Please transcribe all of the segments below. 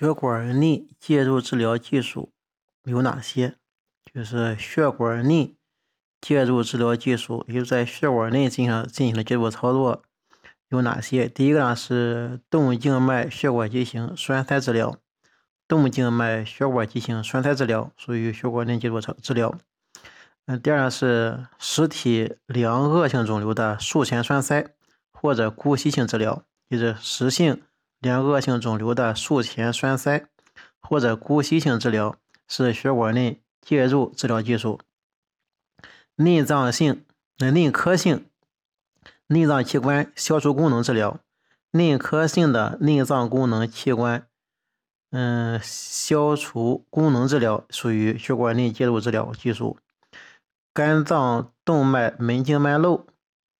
血管内介入治疗技术有哪些？就是血管内介入治疗技术，也就是在血管内进行进行的介入操作有哪些？第一个呢是动静脉血管畸形栓塞治疗，动静脉血管畸形栓塞治疗属于血管内介入治治疗。嗯，第二呢是实体良恶性肿瘤的术前栓塞或者姑息性治疗，就是实性。连恶性肿瘤的术前栓塞或者姑息性治疗是血管内介入治疗技术。内脏性、内科性内脏器官消除功能治疗，内科性的内脏功能器官，嗯，消除功能治疗属于血管内介入治疗技术。肝脏动脉门静脉瘘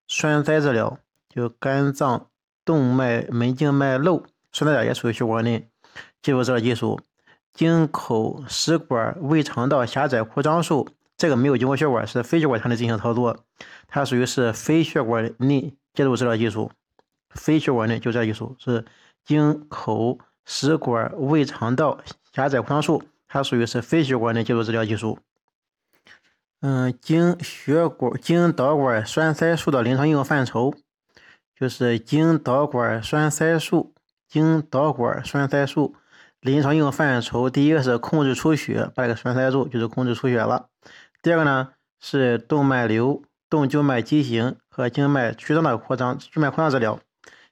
栓塞治疗，就肝脏。动脉门静脉瘘栓塞也属于血管内介入治疗技术。经口食管胃肠道狭窄扩张术，这个没有经过血管，是非血管腔内进行操作，它属于是非血管内介入治疗技术。非血管内就这技术是经口食管胃肠道狭窄扩张术，它属于是非血管内介入治疗技术。嗯，经血管经导管栓塞术的临床应用范畴。就是经导管栓塞术，经导管栓塞术临床应用范畴，第一个是控制出血，把这个栓塞住就是控制出血了。第二个呢是动脉瘤、动静脉畸形和静脉曲张的扩张，静脉扩张治疗。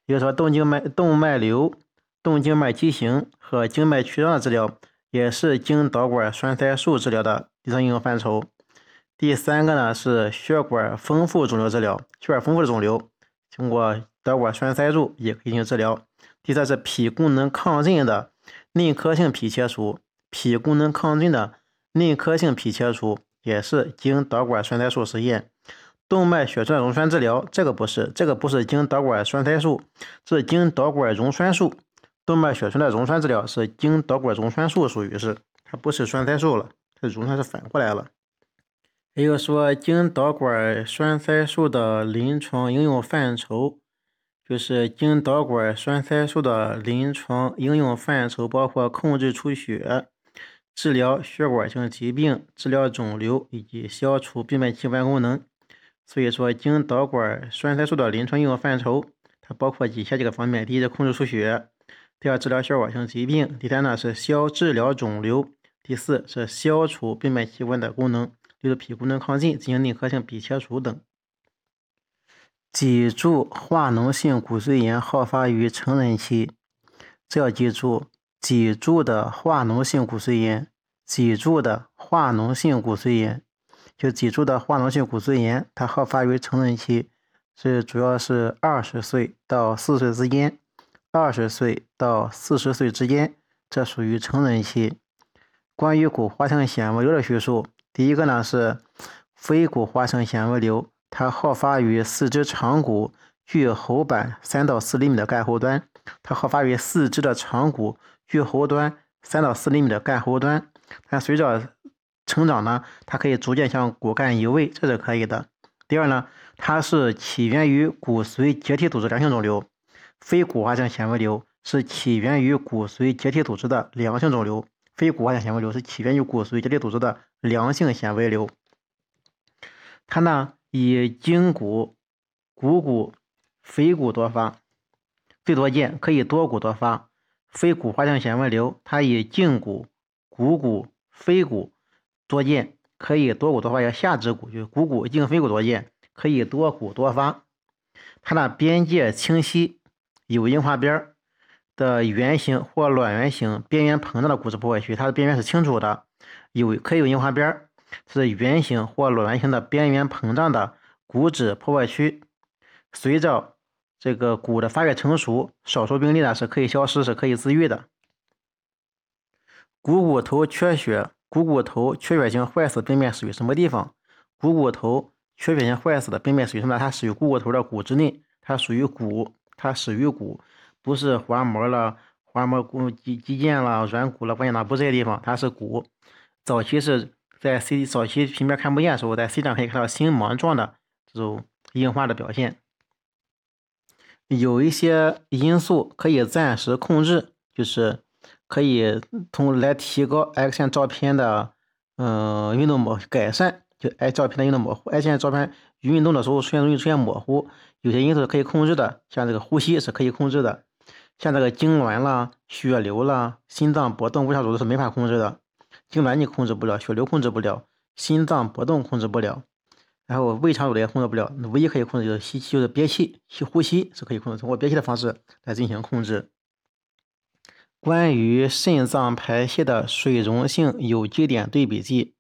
也就是说，动静脉、动脉瘤、动静脉畸形和静脉曲张的治疗，也是经导管栓塞术治疗的临床应用范畴。第三个呢是血管丰富肿瘤治疗，血管丰富的肿瘤。经过导管栓塞术也可以进行治疗。第三是脾功能亢进的内科性脾切除，脾功能亢进的内科性脾切除也是经导管栓塞术实验。动脉血栓溶栓治疗这个不是，这个不是经导管栓塞术，是经导管溶栓术。动脉血栓的溶栓治疗是经导管溶栓术，属于是它不是栓塞术了，它溶栓是反过来了。也就是说，经导管栓塞术的临床应用范畴，就是经导管栓塞术的临床应用范畴包括控制出血、治疗血管性疾病、治疗肿瘤以及消除病变器官功能。所以说，经导管栓塞术的临床应用范畴，它包括以下几个方面：第一是控制出血，第二治疗血管性疾病，第三呢是消治疗肿瘤，第四是消除病变器官的功能。就是脾功能亢进，进行内科性脾切除等。脊柱化脓性骨髓炎好发于成人期，这要记住。脊柱的化脓性骨髓炎，脊柱的化脓性骨髓炎，就脊柱的化脓性骨髓炎，它好发于成人期，是主要是二十岁到四十岁之间，二十岁到四十岁之间，这属于成人期。关于骨化性纤维瘤的叙述。第一个呢是非骨化性纤维瘤，它好发于四肢长骨距喉板三到四厘米的干喉端，它好发于四肢的长骨距喉端三到四厘米的干喉端。但随着成长呢，它可以逐渐向骨干移位，这是可以的。第二呢，它是起源于骨髓结缔组织良性肿瘤，非骨化性纤维瘤是起源于骨髓结缔组织的良性肿瘤。非骨化性纤维瘤是起源于骨髓结缔组织的良性纤维瘤，它呢以胫骨、股骨、腓骨多发，最多见，可以多骨多发。非骨化性纤维瘤它以胫骨、股骨、腓骨多见，可以多骨多发。要下肢骨就是股骨、胫腓骨多见，可以多骨多发。它的边界清晰，有硬化边。的圆形或卵圆形边缘膨胀的骨质破坏区，它的边缘是清楚的，有可以有硬化边儿，是圆形或卵圆形的边缘膨胀的骨质破坏区。随着这个骨的发育成熟，少数病例呢是可以消失，是可以自愈的。股骨头缺血，股骨头缺血性坏死病变属于什么地方？股骨头缺血性坏死的病变属于什么？它属于股骨头的骨质内，它属于骨，它属于骨。不是滑膜了，滑膜骨肌肌腱了，软骨了，关键哪不这些地方？它是骨。早期是在 C 早期平面看不见的时候，在 C 上可以看到星芒状的这种硬化的表现。有一些因素可以暂时控制，就是可以通来提高 X 线照片的嗯运动模改善，就 X 照片的运动模糊。X 线照片运动的时候出现容易出现模糊，有些因素是可以控制的，像这个呼吸是可以控制的，像这个痉挛啦、血流啦、心脏搏动、微小组织是没法控制的。痉挛你控制不了，血流控制不了，心脏波动控制不了，然后胃肠阻也控制不了。唯一可以控制就是吸气，就是憋气，吸呼吸是可以控制，通过憋气的方式来进行控制。关于肾脏排泄的水溶性有机点对比剂，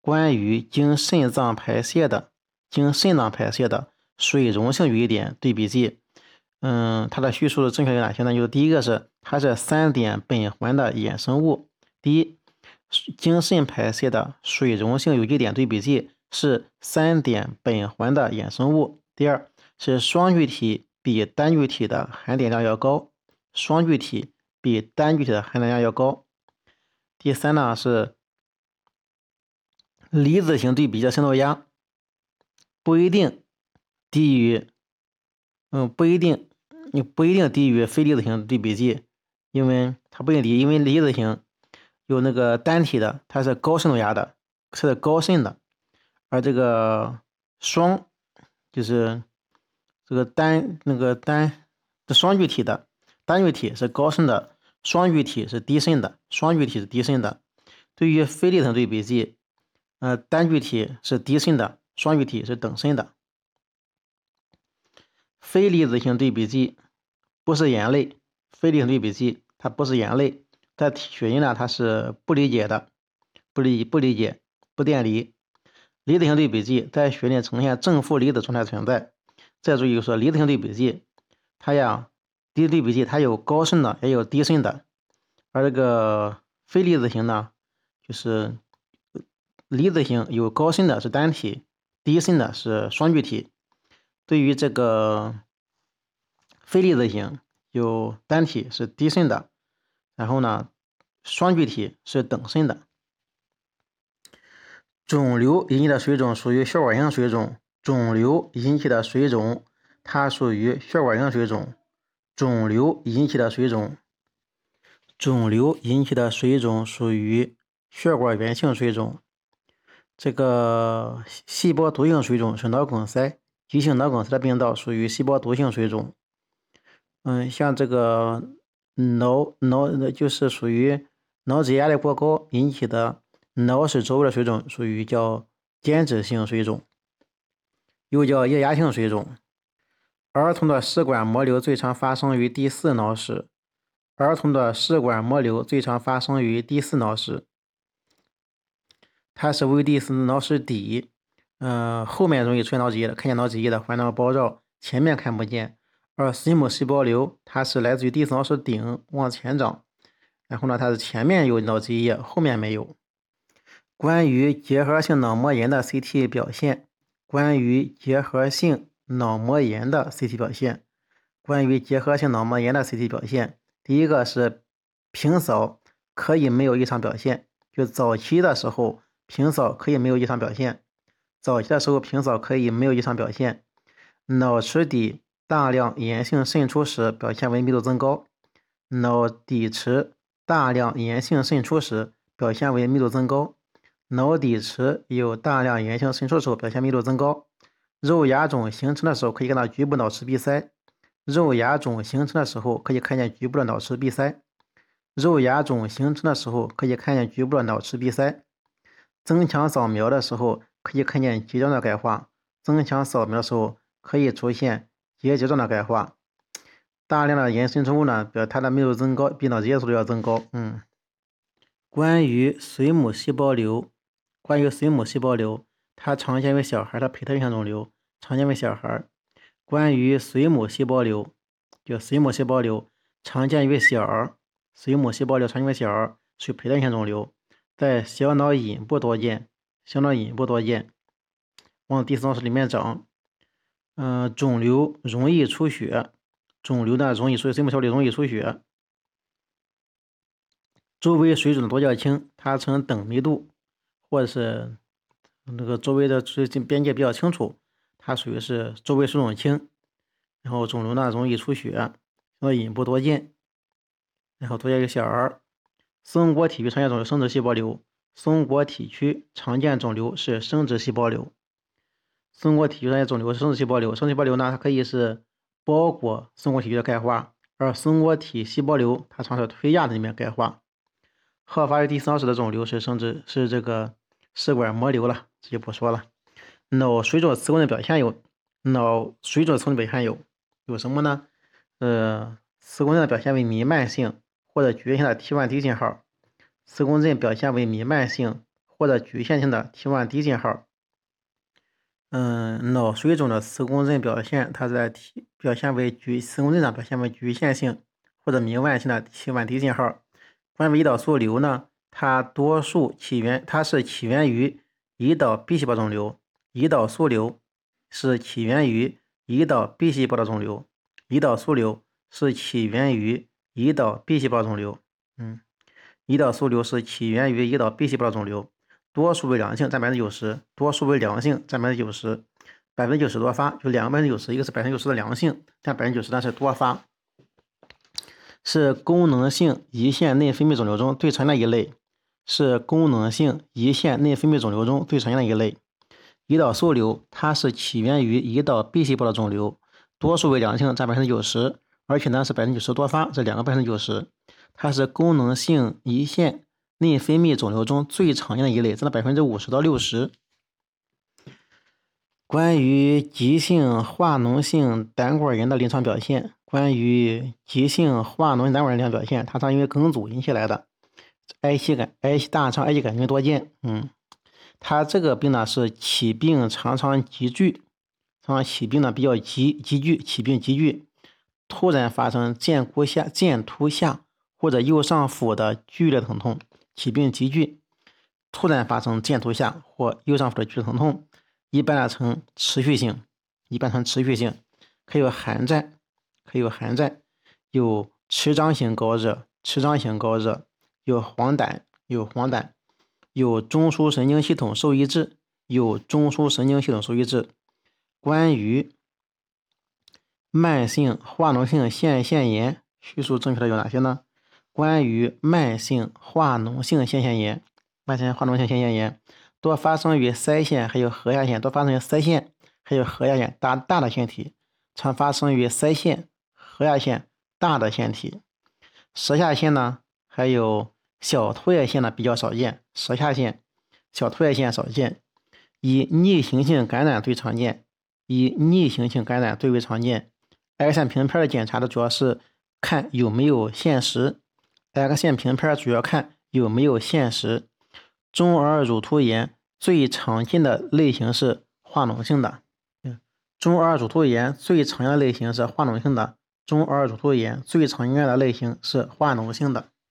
关于经肾脏排泄的、经肾脏排泄的水溶性有机点对比剂，嗯，它的叙述的正确有哪些呢？就是第一个是它是三碘苯环的衍生物，第一。经肾排泄的水溶性有机点对比剂是三碘苯环的衍生物。第二是双聚体比单聚体的含碘量要高，双聚体比单聚体的含碘量要高。第三呢是离子型对比的渗透压不一定低于，嗯，不一定，你不一定低于非离子型对比剂，因为它不一定低，因为离子型。有那个单体的，它是高渗透压的，是高渗的，而这个双就是这个单那个单是双聚体的，单聚体是高渗的，双聚体是低渗的，双聚体是低渗的。对于非离子对比剂，呃，单聚体是低渗的，双聚体是等渗的。非离子型对比剂不是盐类，非离子对比剂它不是盐类。在血液呢，它是不理解的，不理不理解不电离。离子型对比剂在血内呈现正负离子状态存在。再注意说，离子型对比剂，它呀，离子对比剂它有高渗的，也有低渗的。而这个非离子型呢，就是离子型有高渗的是单体，低渗的是双聚体。对于这个非离子型，有单体是低渗的。然后呢，双聚体是等渗的。肿瘤引起的水肿属于血管性水肿。肿瘤引起的水肿，它属于血管性水肿。肿瘤引起的水肿，肿瘤引起的水肿属于血管源性水肿。这个细胞毒性水肿是脑梗塞，急性脑梗塞的病灶属于细胞毒性水肿。嗯，像这个。脑脑就是属于脑质压力过高引起的脑室周围的水肿，属于叫间质性水肿，又叫液压性水肿。儿童的室管膜瘤最常发生于第四脑室，儿童的室管膜瘤最常发生于第四脑室，它是位于第四脑室底，嗯，后面容易出现脑脊液的，看见脑脊液的环脑包绕，前面看不见。而水母细胞瘤，它是来自于第四脑室顶往前长，然后呢，它是前面有脑脊液，后面没有。关于结核性脑膜炎的 CT 表现，关于结核性脑膜炎的 CT 表现，关于结核性脑膜炎的 CT 表现，第一个是平扫可以没有异常表现，就早期的时候平扫可以没有异常表现，早期的时候平扫可以没有异常表现，脑池底。大量炎性渗出时表现为密度增高，脑底池大量炎性渗出时表现为密度增高，脑底池有大量炎性渗出时候表现密度增高。肉芽肿形成的时候可以看到局部脑池闭塞，肉芽肿形成的时候可以看见局部的脑池闭塞，肉芽肿形成的时候可以看见局部的脑池闭塞。增强扫描的时候可以看见极端的钙化，增强扫描的时候可以出现。结节状的钙化，大量的延伸出物呢，表它的密度增高，比脑结节速度要增高。嗯，关于水母细胞瘤，关于水母细胞瘤，它常见为小孩的胚胎性肿瘤，常见为小孩。关于水母细胞瘤，就水母细胞瘤常见于小儿，水母细胞瘤常见于小儿，属于胚胎性肿瘤，在小脑隐部多见，小脑隐部多见，往第四脑室里面长。嗯，肿瘤容易出血，肿瘤呢容易出血，水母细胞瘤容易出血，周围水肿多较轻，它呈等密度，或者是那个周围的水边界比较清楚，它属于是周围水肿轻，然后肿瘤呢容易出血，所以隐部多见，然后多见于小儿，松果体区常见肿瘤生殖细胞瘤，松果体区常见肿瘤是生殖细胞瘤。松果体区常见肿瘤是生殖细胞瘤，生殖细胞瘤呢，它可以是包裹松果体区的钙化，而松果体细胞瘤它常是推压的里面钙化。好发于第三十的肿瘤是生殖是这个试管膜瘤了，这就不说了。脑水肿磁共振表现有脑水肿磁共振表现有有什么呢？呃，磁共振的表现为弥漫性。或者局限性的 T1 低信号，磁共振表现为弥漫性或者局限性的 T1 低信号。嗯，脑水肿的磁共振表现，它在体表现为局磁共振上表现为局限性或者弥漫性的 T1 低信号。关于胰岛素瘤呢，它多数起源它是起源于胰岛 B 细胞肿瘤，胰岛素瘤是起源于胰岛 B 细胞的肿瘤，胰岛素瘤是起源于。胰岛 B 细胞肿瘤，嗯，胰岛素瘤是起源于胰岛 B 细胞的肿瘤，多数为良性，占百分之九十，多数为良性，占百分之九十，百分之九十多发，就两个百分之九十，一个是百分之九十的良性，占百分之九十，但是多发，是功能性胰腺内分泌肿瘤中最常见的一类，是功能性胰腺内分泌肿瘤中最常见的一类。胰岛素瘤它是起源于胰岛 B 细胞的肿瘤，多数为良性，占百分之九十。而且呢是百分之九十多发，这两个百分之九十，它是功能性胰腺内分泌肿瘤中最常见的一类，占了百分之五十到六十。关于急性化脓性胆管炎的临床表现，关于急性化脓性胆管炎临床表现，它常因为梗阻引起来的，癌细杆、癌细大肠癌细杆菌多见。嗯，它这个病呢是起病常常急剧，常常起病呢比较急急剧，起病急剧。突然发生剑骨下、剑突下或者右上腹的剧烈疼痛，起病急剧。突然发生剑突下或右上腹的剧疼痛，一般呢呈持续性，一般呈持续性，可有寒战，可有寒战，有持张型高热，持张型高热，有黄疸，有黄疸，有中枢神经系统受抑制，有中枢神经系统受抑制。关于慢性化脓性腺腺炎叙述正确的有哪些呢？关于慢性化脓性腺腺炎，慢性化脓性腺腺炎多发生于腮腺还有颌下腺，多发生于腮腺还有颌下腺大大的腺体，常发生于腮腺、颌下腺大的腺体。舌下腺呢，还有小唾液腺呢比较少见，舌下腺、小唾液腺少见。以逆行性感染最常见，以逆行性感染最为常见。X 线平片的检查的主要是看有没有腺石，X 线平片主要看有没有现实。中耳乳突炎最常见的类型是化脓性的，中耳乳突炎最常见的类型是化脓性的，中耳乳突炎最常见的类型是化脓性的。